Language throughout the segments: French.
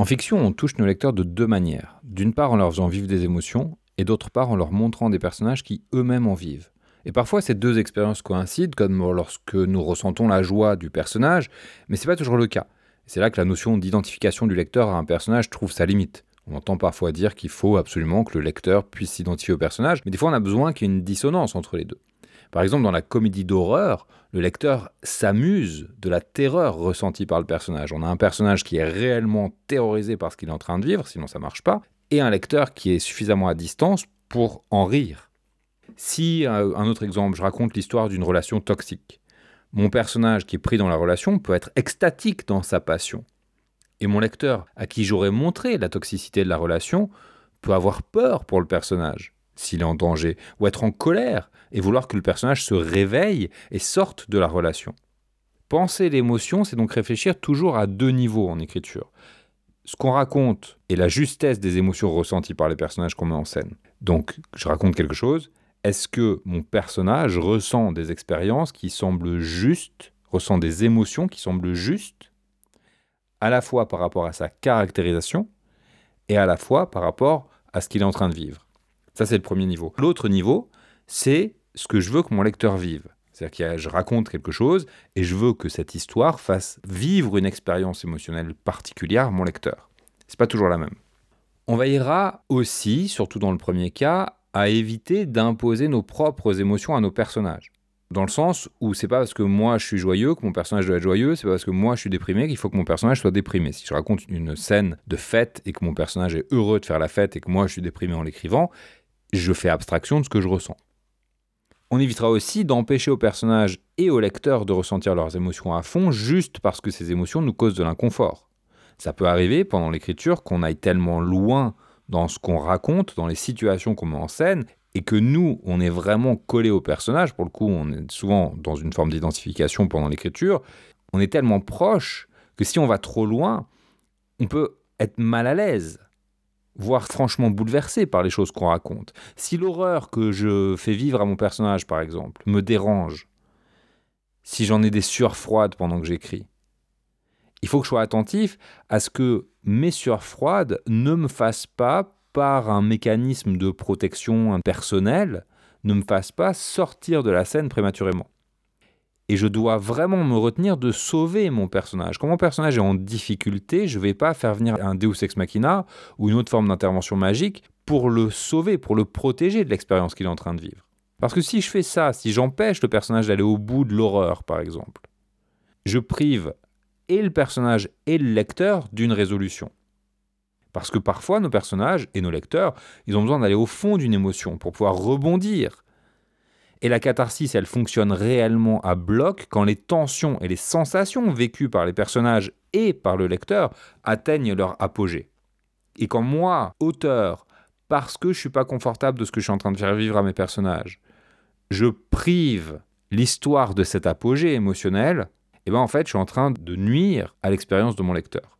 En fiction, on touche nos lecteurs de deux manières. D'une part en leur faisant vivre des émotions, et d'autre part en leur montrant des personnages qui eux-mêmes en vivent. Et parfois ces deux expériences coïncident, comme lorsque nous ressentons la joie du personnage, mais c'est pas toujours le cas. C'est là que la notion d'identification du lecteur à un personnage trouve sa limite. On entend parfois dire qu'il faut absolument que le lecteur puisse s'identifier au personnage, mais des fois on a besoin qu'il y ait une dissonance entre les deux. Par exemple, dans la comédie d'horreur, le lecteur s'amuse de la terreur ressentie par le personnage. On a un personnage qui est réellement terrorisé par ce qu'il est en train de vivre, sinon ça marche pas, et un lecteur qui est suffisamment à distance pour en rire. Si, euh, un autre exemple, je raconte l'histoire d'une relation toxique, mon personnage qui est pris dans la relation peut être extatique dans sa passion. Et mon lecteur, à qui j'aurais montré la toxicité de la relation, peut avoir peur pour le personnage s'il est en danger, ou être en colère et vouloir que le personnage se réveille et sorte de la relation. Penser l'émotion, c'est donc réfléchir toujours à deux niveaux en écriture. Ce qu'on raconte et la justesse des émotions ressenties par les personnages qu'on met en scène. Donc, je raconte quelque chose. Est-ce que mon personnage ressent des expériences qui semblent justes, ressent des émotions qui semblent justes, à la fois par rapport à sa caractérisation et à la fois par rapport à ce qu'il est en train de vivre? Ça, c'est le premier niveau. L'autre niveau, c'est ce que je veux que mon lecteur vive. C'est-à-dire que je raconte quelque chose et je veux que cette histoire fasse vivre une expérience émotionnelle particulière à mon lecteur. C'est pas toujours la même. On veillera aussi, surtout dans le premier cas, à éviter d'imposer nos propres émotions à nos personnages. Dans le sens où c'est pas parce que moi je suis joyeux que mon personnage doit être joyeux, c'est pas parce que moi je suis déprimé qu'il faut que mon personnage soit déprimé. Si je raconte une scène de fête et que mon personnage est heureux de faire la fête et que moi je suis déprimé en l'écrivant, je fais abstraction de ce que je ressens. On évitera aussi d'empêcher aux personnages et aux lecteurs de ressentir leurs émotions à fond juste parce que ces émotions nous causent de l'inconfort. Ça peut arriver pendant l'écriture qu'on aille tellement loin dans ce qu'on raconte, dans les situations qu'on met en scène, et que nous, on est vraiment collé au personnage, pour le coup, on est souvent dans une forme d'identification pendant l'écriture, on est tellement proche que si on va trop loin, on peut être mal à l'aise voire franchement bouleversé par les choses qu'on raconte. Si l'horreur que je fais vivre à mon personnage, par exemple, me dérange, si j'en ai des sueurs froides pendant que j'écris, il faut que je sois attentif à ce que mes sueurs froides ne me fassent pas, par un mécanisme de protection personnelle, ne me fassent pas sortir de la scène prématurément. Et je dois vraiment me retenir de sauver mon personnage. Quand mon personnage est en difficulté, je ne vais pas faire venir un Deus Ex Machina ou une autre forme d'intervention magique pour le sauver, pour le protéger de l'expérience qu'il est en train de vivre. Parce que si je fais ça, si j'empêche le personnage d'aller au bout de l'horreur, par exemple, je prive et le personnage et le lecteur d'une résolution. Parce que parfois, nos personnages et nos lecteurs, ils ont besoin d'aller au fond d'une émotion pour pouvoir rebondir, et la catharsis, elle fonctionne réellement à bloc quand les tensions et les sensations vécues par les personnages et par le lecteur atteignent leur apogée. Et quand moi, auteur, parce que je suis pas confortable de ce que je suis en train de faire vivre à mes personnages, je prive l'histoire de cet apogée émotionnel, eh ben en fait, je suis en train de nuire à l'expérience de mon lecteur.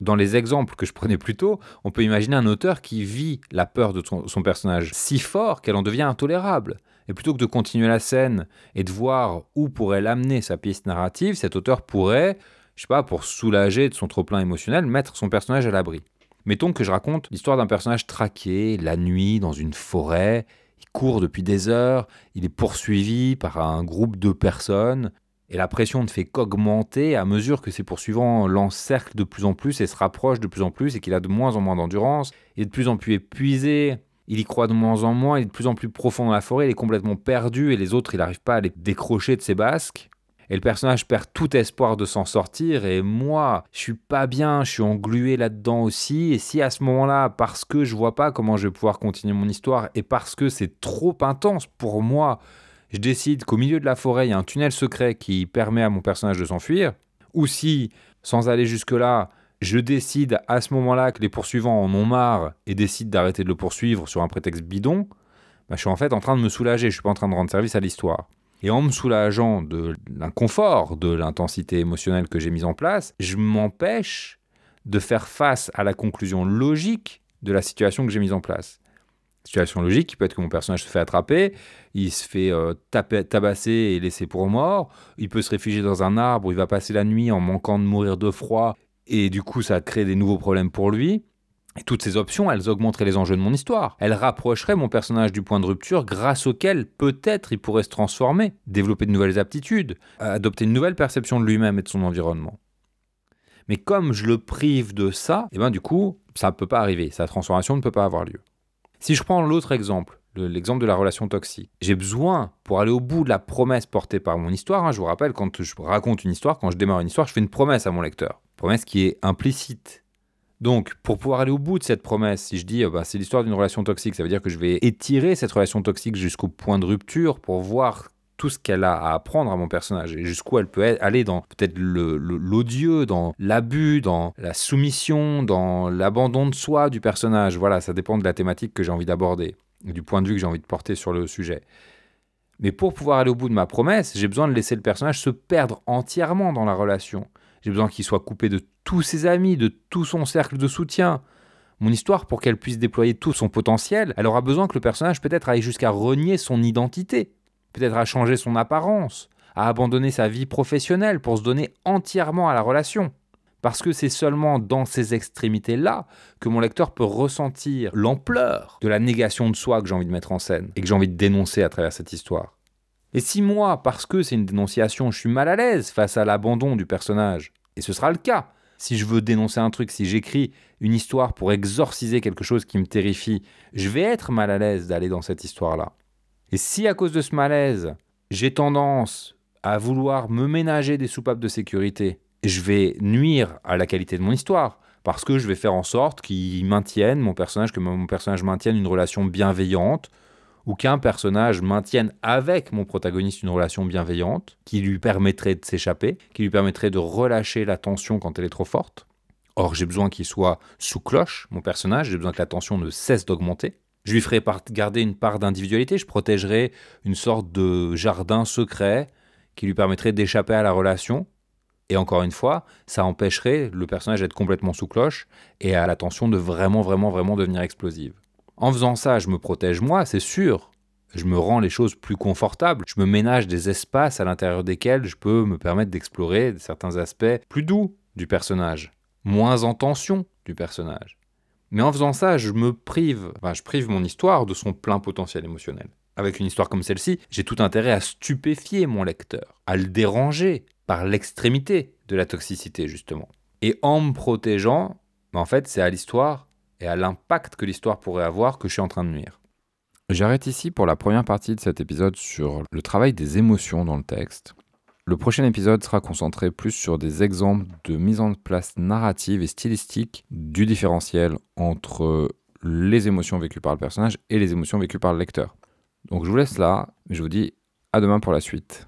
Dans les exemples que je prenais plus tôt, on peut imaginer un auteur qui vit la peur de son personnage si fort qu'elle en devient intolérable. Et plutôt que de continuer la scène et de voir où pourrait l'amener sa piste narrative, cet auteur pourrait, je sais pas, pour soulager de son trop-plein émotionnel, mettre son personnage à l'abri. Mettons que je raconte l'histoire d'un personnage traqué la nuit dans une forêt, il court depuis des heures, il est poursuivi par un groupe de personnes, et la pression ne fait qu'augmenter à mesure que ses poursuivants l'encerclent de plus en plus et se rapprochent de plus en plus et qu'il a de moins en moins d'endurance, est de plus en plus épuisé, il y croit de moins en moins, il est de plus en plus profond dans la forêt, il est complètement perdu et les autres, il n'arrive pas à les décrocher de ses basques. Et le personnage perd tout espoir de s'en sortir et moi, je suis pas bien, je suis englué là-dedans aussi et si à ce moment-là parce que je vois pas comment je vais pouvoir continuer mon histoire et parce que c'est trop intense pour moi, je décide qu'au milieu de la forêt, il y a un tunnel secret qui permet à mon personnage de s'enfuir ou si sans aller jusque-là, je décide à ce moment-là que les poursuivants en ont marre et décident d'arrêter de le poursuivre sur un prétexte bidon, bah, je suis en fait en train de me soulager, je suis pas en train de rendre service à l'histoire. Et en me soulageant de l'inconfort, de l'intensité émotionnelle que j'ai mise en place, je m'empêche de faire face à la conclusion logique de la situation que j'ai mise en place. Situation logique qui peut être que mon personnage se fait attraper, il se fait euh, tabasser et laisser pour mort, il peut se réfugier dans un arbre, il va passer la nuit en manquant de mourir de froid, et du coup ça crée des nouveaux problèmes pour lui. Et toutes ces options, elles augmenteraient les enjeux de mon histoire. Elles rapprocheraient mon personnage du point de rupture grâce auquel peut-être il pourrait se transformer, développer de nouvelles aptitudes, adopter une nouvelle perception de lui-même et de son environnement. Mais comme je le prive de ça, et eh ben du coup, ça ne peut pas arriver, sa transformation ne peut pas avoir lieu. Si je prends l'autre exemple, l'exemple de la relation toxique, j'ai besoin, pour aller au bout de la promesse portée par mon histoire, hein, je vous rappelle, quand je raconte une histoire, quand je démarre une histoire, je fais une promesse à mon lecteur. Promesse qui est implicite, donc, pour pouvoir aller au bout de cette promesse, si je dis euh, bah, c'est l'histoire d'une relation toxique, ça veut dire que je vais étirer cette relation toxique jusqu'au point de rupture pour voir tout ce qu'elle a à apprendre à mon personnage et jusqu'où elle peut aller dans peut-être l'odieux, dans l'abus, dans la soumission, dans l'abandon de soi du personnage. Voilà, ça dépend de la thématique que j'ai envie d'aborder, du point de vue que j'ai envie de porter sur le sujet. Mais pour pouvoir aller au bout de ma promesse, j'ai besoin de laisser le personnage se perdre entièrement dans la relation. J'ai besoin qu'il soit coupé de tous ses amis, de tout son cercle de soutien. Mon histoire, pour qu'elle puisse déployer tout son potentiel, elle aura besoin que le personnage peut-être aille jusqu'à renier son identité, peut-être à changer son apparence, à abandonner sa vie professionnelle pour se donner entièrement à la relation. Parce que c'est seulement dans ces extrémités-là que mon lecteur peut ressentir l'ampleur de la négation de soi que j'ai envie de mettre en scène et que j'ai envie de dénoncer à travers cette histoire. Et si moi, parce que c'est une dénonciation, je suis mal à l'aise face à l'abandon du personnage, et ce sera le cas, si je veux dénoncer un truc, si j'écris une histoire pour exorciser quelque chose qui me terrifie, je vais être mal à l'aise d'aller dans cette histoire-là. Et si à cause de ce malaise, j'ai tendance à vouloir me ménager des soupapes de sécurité, je vais nuire à la qualité de mon histoire, parce que je vais faire en sorte qu'il maintienne mon personnage, que mon personnage maintienne une relation bienveillante, ou qu'un personnage maintienne avec mon protagoniste une relation bienveillante qui lui permettrait de s'échapper, qui lui permettrait de relâcher la tension quand elle est trop forte. Or, j'ai besoin qu'il soit sous cloche, mon personnage, j'ai besoin que la tension ne cesse d'augmenter. Je lui ferai garder une part d'individualité, je protégerai une sorte de jardin secret qui lui permettrait d'échapper à la relation. Et encore une fois, ça empêcherait le personnage d'être complètement sous cloche et à la tension de vraiment, vraiment, vraiment devenir explosive. En faisant ça, je me protège moi, c'est sûr. Je me rends les choses plus confortables. Je me ménage des espaces à l'intérieur desquels je peux me permettre d'explorer certains aspects plus doux du personnage, moins en tension du personnage. Mais en faisant ça, je me prive, enfin, je prive mon histoire de son plein potentiel émotionnel. Avec une histoire comme celle-ci, j'ai tout intérêt à stupéfier mon lecteur, à le déranger par l'extrémité de la toxicité, justement. Et en me protégeant, en fait, c'est à l'histoire et à l'impact que l'histoire pourrait avoir que je suis en train de nuire. J'arrête ici pour la première partie de cet épisode sur le travail des émotions dans le texte. Le prochain épisode sera concentré plus sur des exemples de mise en place narrative et stylistique du différentiel entre les émotions vécues par le personnage et les émotions vécues par le lecteur. Donc je vous laisse là, je vous dis à demain pour la suite.